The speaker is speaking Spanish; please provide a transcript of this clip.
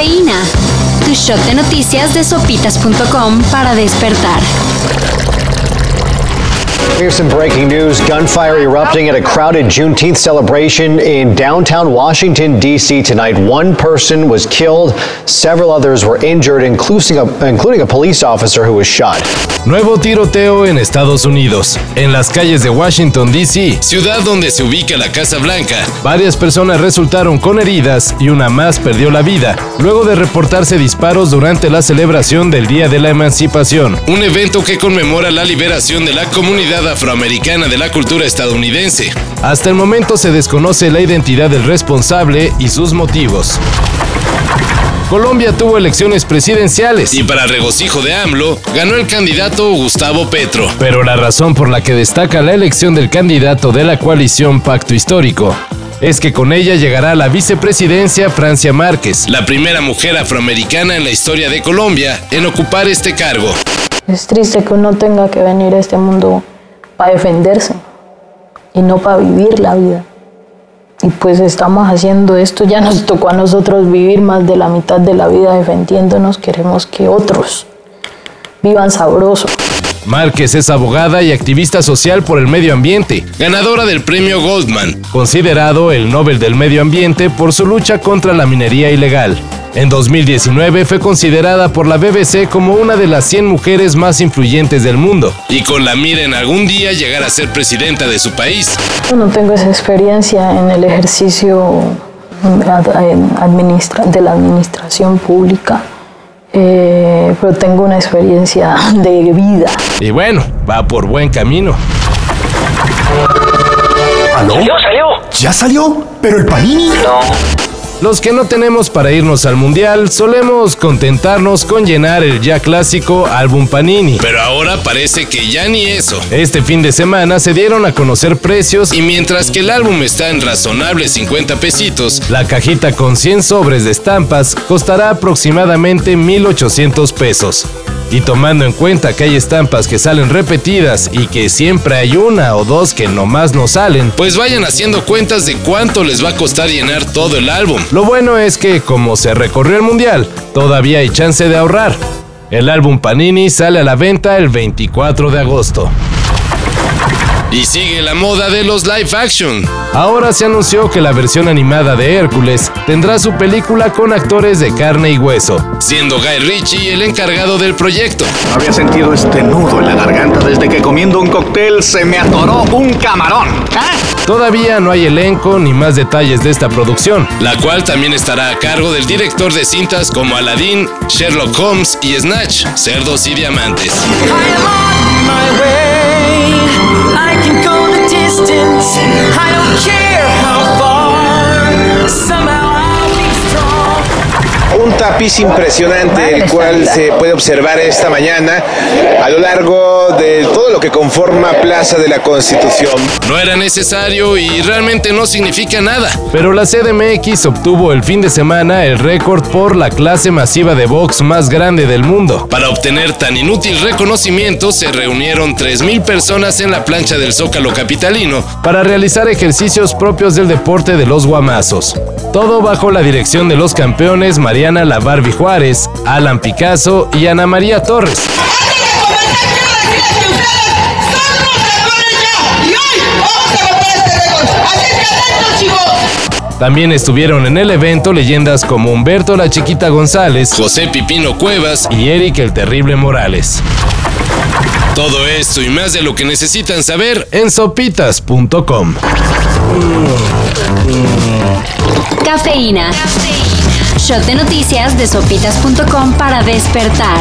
Cafeína. Tu shot de noticias de sopitas.com para despertar. Here's some breaking news. Gunfire erupting at a crowded Juneteenth celebration in downtown Washington, D.C. tonight. One person was killed, several others were injured, including a, including a police officer who was shot. Nuevo tiroteo en Estados Unidos. En las calles de Washington, D.C., ciudad donde se ubica la Casa Blanca, varias personas resultaron con heridas y una más perdió la vida, luego de reportarse disparos durante la celebración del Día de la Emancipación, un evento que conmemora la liberación de la comunidad afroamericana de la cultura estadounidense. Hasta el momento se desconoce la identidad del responsable y sus motivos. Colombia tuvo elecciones presidenciales y para regocijo de AMLO ganó el candidato Gustavo Petro. Pero la razón por la que destaca la elección del candidato de la coalición Pacto Histórico es que con ella llegará a la vicepresidencia Francia Márquez, la primera mujer afroamericana en la historia de Colombia en ocupar este cargo. Es triste que uno tenga que venir a este mundo para defenderse y no para vivir la vida. Y pues estamos haciendo esto, ya nos tocó a nosotros vivir más de la mitad de la vida defendiéndonos, queremos que otros vivan sabroso. Márquez es abogada y activista social por el medio ambiente, ganadora del premio Goldman, considerado el Nobel del Medio Ambiente por su lucha contra la minería ilegal. En 2019 fue considerada por la BBC como una de las 100 mujeres más influyentes del mundo y con la mira en algún día llegar a ser presidenta de su país. No tengo esa experiencia en el ejercicio de la administración pública. Eh, pero tengo una experiencia de vida. Y bueno, va por buen camino. ¿Aló? ¿Salió? ¿Salió? ¿Ya salió? ¿Pero el panini? No. Los que no tenemos para irnos al mundial solemos contentarnos con llenar el ya clásico álbum Panini. Pero ahora parece que ya ni eso. Este fin de semana se dieron a conocer precios y mientras que el álbum está en razonables 50 pesitos, la cajita con 100 sobres de estampas costará aproximadamente 1800 pesos. Y tomando en cuenta que hay estampas que salen repetidas y que siempre hay una o dos que nomás no salen, pues vayan haciendo cuentas de cuánto les va a costar llenar todo el álbum. Lo bueno es que como se recorrió el mundial, todavía hay chance de ahorrar. El álbum Panini sale a la venta el 24 de agosto. Y sigue la moda de los live action. Ahora se anunció que la versión animada de Hércules tendrá su película con actores de carne y hueso, siendo Guy Ritchie el encargado del proyecto. Había sentido este nudo en la garganta desde que comiendo un cóctel se me atoró un camarón. Todavía no hay elenco ni más detalles de esta producción, la cual también estará a cargo del director de cintas como Aladdin, Sherlock Holmes y Snatch, Cerdos y Diamantes. I un tapiz impresionante, el cual se puede observar esta mañana a lo largo de todo lo que conforma Plaza de la Constitución. No era necesario y realmente no significa nada. Pero la CDMX obtuvo el fin de semana el récord por la clase masiva de box más grande del mundo. Para obtener tan inútil reconocimiento se reunieron 3.000 personas en la plancha del Zócalo Capitalino para realizar ejercicios propios del deporte de los guamazos. Todo bajo la dirección de los campeones Mariana la Barbie Juárez, Alan Picasso y Ana María Torres. También estuvieron en el evento leyendas como Humberto la Chiquita González, José Pipino Cuevas y Eric el Terrible Morales. Todo esto y más de lo que necesitan saber en sopitas.com. Cafeína. Shot de noticias de sopitas.com para despertar.